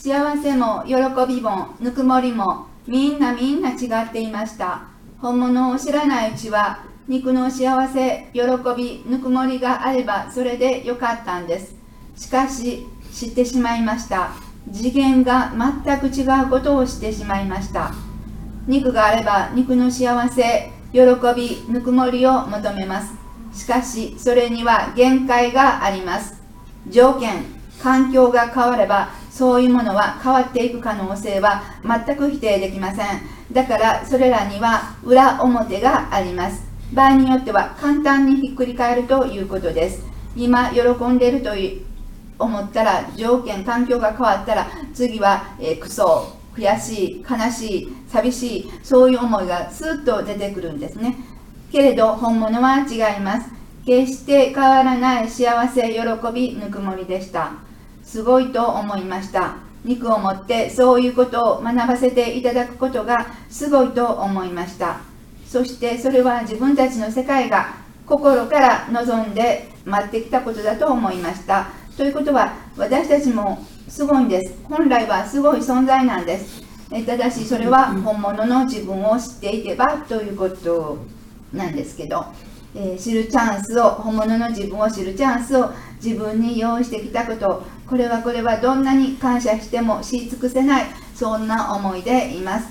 幸せも喜びもぬくもりもみんなみんな違っていました。本物を知らないうちは肉の幸せ喜びぬくもりがあればそれでよかったんです。しかし知ってしまいました。次元が全く違うことをしてしまいました。肉があれば肉の幸せ喜びぬくもりを求めます。しかしそれには限界があります。条件環境が変わればそういうものは変わっていく可能性は全く否定できません。だからそれらには裏表があります。場合によっては簡単にひっくり返るということです。今喜んでいると思ったら条件環境が変わったら次は、えー、クソ悔しい悲しい寂しいそういう思いがスッと出てくるんですね。けれど本物は違います。決して変わらない幸せ喜びぬくもりでした。すごいと思いました。肉を持ってそういうことを学ばせていただくことがすごいと思いました。そしてそれは自分たちの世界が心から望んで待ってきたことだと思いました。ということは私たちもすごいんです。本来はすごい存在なんです。ただしそれは本物の自分を知っていけばということなんですけど、えー、知るチャンスを本物の自分を知るチャンスを自分に用意してきたこと。これはこれはどんなに感謝しても知り尽くせないそんな思いでいます。